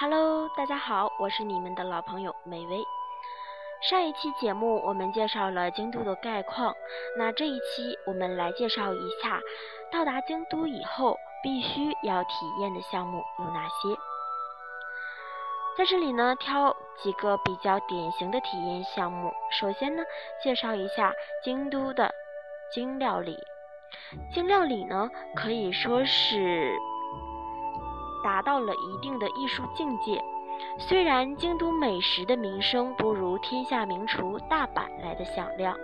Hello，大家好，我是你们的老朋友美薇。上一期节目我们介绍了京都的概况，那这一期我们来介绍一下到达京都以后必须要体验的项目有哪些。在这里呢，挑几个比较典型的体验项目。首先呢，介绍一下京都的京料理。京料理呢，可以说是。达到了一定的艺术境界。虽然京都美食的名声不如天下名厨大阪来的响亮，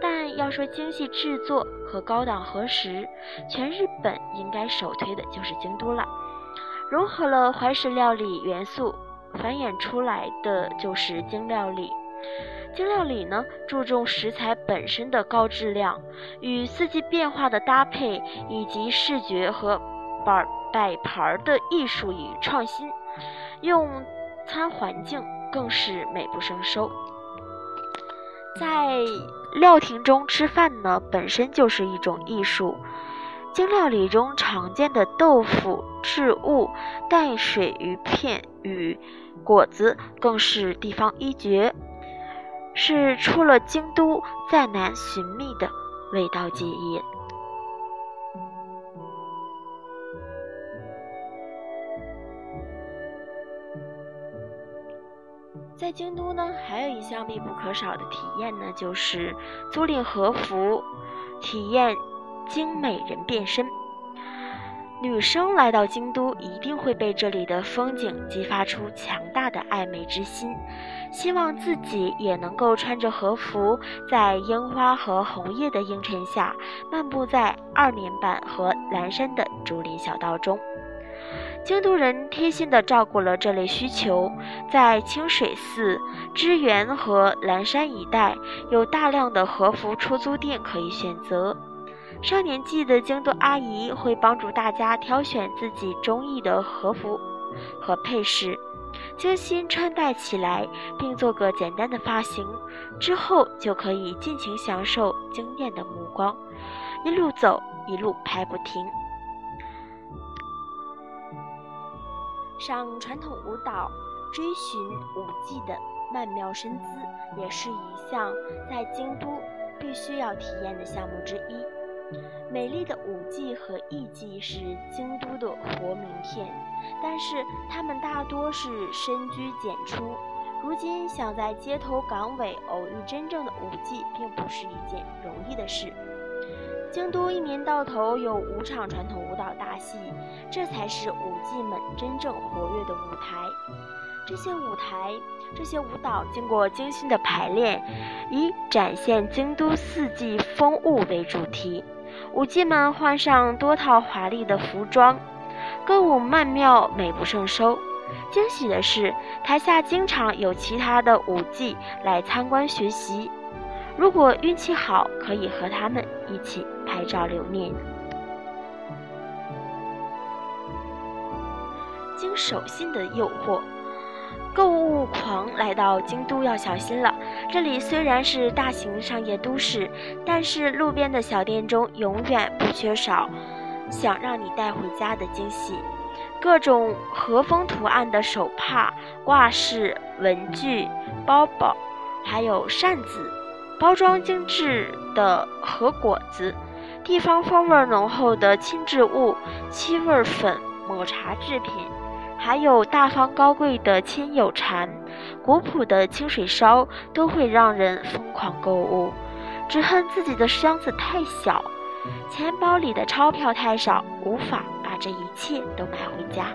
但要说精细制作和高档和食，全日本应该首推的就是京都了。融合了怀石料理元素，繁衍出来的就是京料理。京料理呢，注重食材本身的高质量，与四季变化的搭配，以及视觉和板。摆盘的艺术与创新，用餐环境更是美不胜收。在料亭中吃饭呢，本身就是一种艺术。京料理中常见的豆腐、制物、淡水鱼片与果子，更是地方一绝，是出了京都再难寻觅的味道记忆。在京都呢，还有一项必不可少的体验呢，就是租赁和服，体验精美人变身。女生来到京都，一定会被这里的风景激发出强大的爱美之心，希望自己也能够穿着和服，在樱花和红叶的映衬下，漫步在二年坂和岚山的竹林小道中。京都人贴心地照顾了这类需求，在清水寺、知源和岚山一带，有大量的和服出租店可以选择。上年纪的京都阿姨会帮助大家挑选自己中意的和服和配饰，精心穿戴起来，并做个简单的发型，之后就可以尽情享受惊艳的目光，一路走一路拍不停。上传统舞蹈，追寻舞技的曼妙身姿，也是一项在京都必须要体验的项目之一。美丽的舞技和艺伎是京都的活名片，但是他们大多是深居简出。如今想在街头岗尾偶遇真正的舞伎，并不是一件容易的事。京都一年到头有五场传统舞蹈大戏，这才是舞伎们真正活跃的舞台。这些舞台、这些舞蹈经过精心的排练，以展现京都四季风物为主题。舞伎们换上多套华丽的服装，歌舞曼妙，美不胜收。惊喜的是，台下经常有其他的舞伎来参观学习。如果运气好，可以和他们一起拍照留念。经手信的诱惑，购物狂来到京都要小心了。这里虽然是大型商业都市，但是路边的小店中永远不缺少想让你带回家的惊喜。各种和风图案的手帕、挂饰、文具、包包，还有扇子。包装精致的和果子，地方风味浓厚的轻质物、七味粉、抹茶制品，还有大方高贵的千友禅、古朴的清水烧，都会让人疯狂购物。只恨自己的箱子太小，钱包里的钞票太少，无法把这一切都买回家。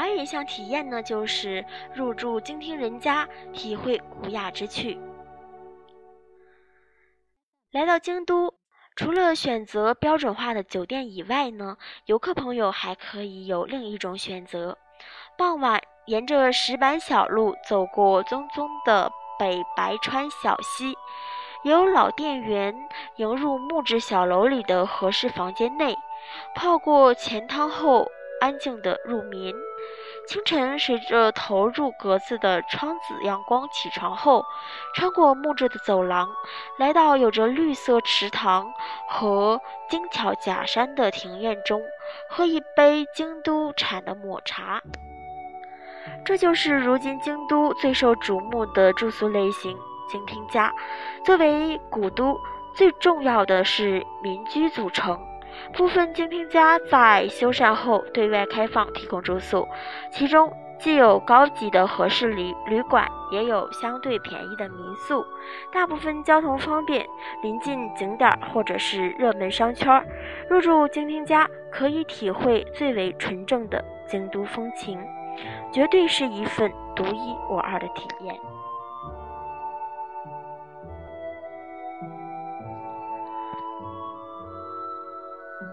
还有一项体验呢，就是入住京厅人家，体会古雅之趣。来到京都，除了选择标准化的酒店以外呢，游客朋友还可以有另一种选择。傍晚，沿着石板小路走过淙淙的北白川小溪，由老店员迎入木质小楼里的和室房间内，泡过前汤后，安静的入眠。清晨，随着投入格子的窗子阳光起床后，穿过木质的走廊，来到有着绿色池塘和精巧假山的庭院中，喝一杯京都产的抹茶。这就是如今京都最受瞩目的住宿类型——精品家。作为古都，最重要的是民居组成。部分精品家在修缮后对外开放提供住宿，其中既有高级的和式旅旅馆，也有相对便宜的民宿。大部分交通方便，临近景点或者是热门商圈。入住精品家可以体会最为纯正的京都风情，绝对是一份独一无二的体验。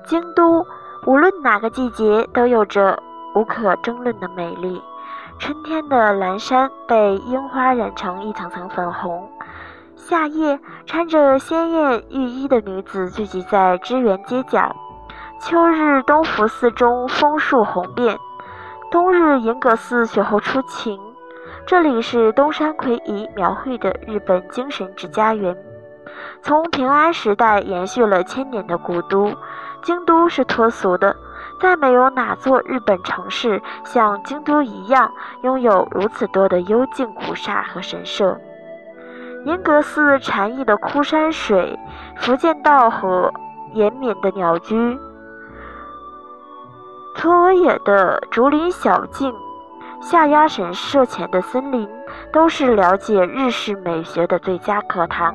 京都无论哪个季节都有着无可争论的美丽。春天的蓝山被樱花染成一层层粉红，夏夜穿着鲜艳浴衣的女子聚集在支原街角。秋日东福寺中枫树红遍，冬日银阁寺雪后初晴。这里是东山魁夷描绘的日本精神之家园，从平安时代延续了千年的古都。京都是脱俗的，再没有哪座日本城市像京都一样拥有如此多的幽静古刹和神社。银阁寺禅意的枯山水，福建道和延绵的鸟居，嵯峨野的竹林小径，下鸭神社前的森林，都是了解日式美学的最佳课堂。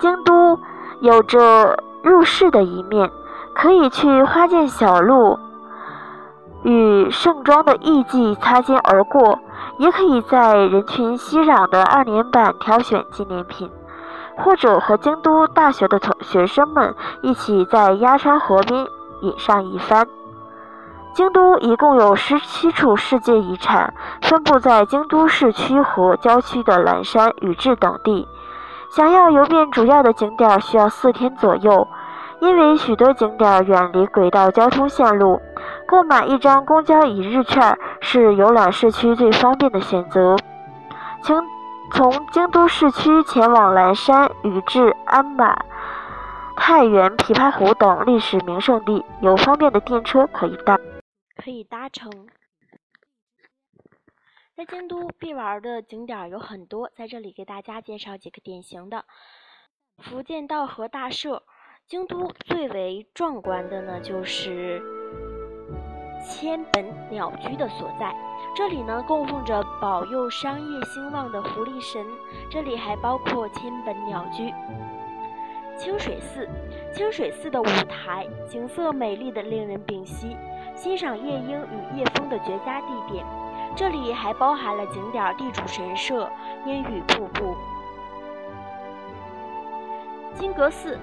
京都有着。入世的一面，可以去花见小路，与盛装的艺妓擦肩而过；也可以在人群熙攘的二年坂挑选纪念品，或者和京都大学的同学生们一起在鸭川河边饮上一番。京都一共有十七处世界遗产，分布在京都市区和郊区的岚山、宇治等地。想要游遍主要的景点需要四天左右，因为许多景点远离轨道交通线路，购买一张公交一日券是游览市区最方便的选择。请从京都市区前往岚山、宇治、鞍马、太原、琵琶湖等历史名胜地，有方便的电车可以搭，可以搭乘。在京都必玩的景点有很多，在这里给大家介绍几个典型的。福建道和大社，京都最为壮观的呢就是千本鸟居的所在。这里呢供奉着保佑商业兴旺的狐狸神，这里还包括千本鸟居。清水寺，清水寺的舞台景色美丽的令人屏息，欣赏夜莺与夜风的绝佳地点。这里还包含了景点地主神社、烟雨瀑布、金阁寺。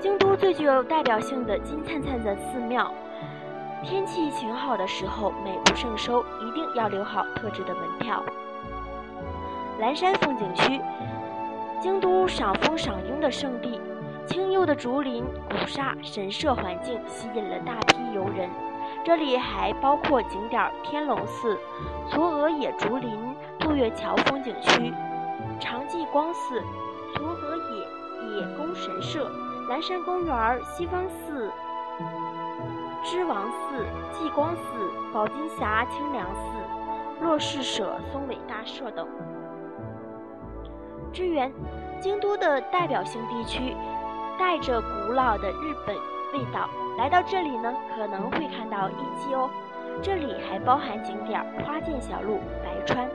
京都最具有代表性的金灿灿的寺庙，天气晴好的时候美不胜收，一定要留好特制的门票。蓝山风景区，京都赏枫赏樱的圣地，清幽的竹林、古刹、神社环境吸引了大批游人。这里还包括景点天龙寺、嵯峨野竹林、渡月桥风景区、长纪光寺、嵯峨野野宫神社、蓝山公园、西方寺、知王寺、纪光寺、宝金峡清凉寺、洛氏舍松尾大社等。支援京都的代表性地区，带着古老的日本味道。来到这里呢，可能会看到一期哦。这里还包含景点花见小路、白川。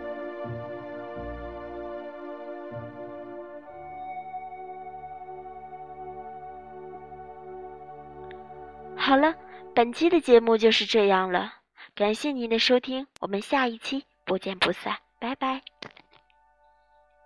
好了，本期的节目就是这样了，感谢您的收听，我们下一期不见不散，拜拜。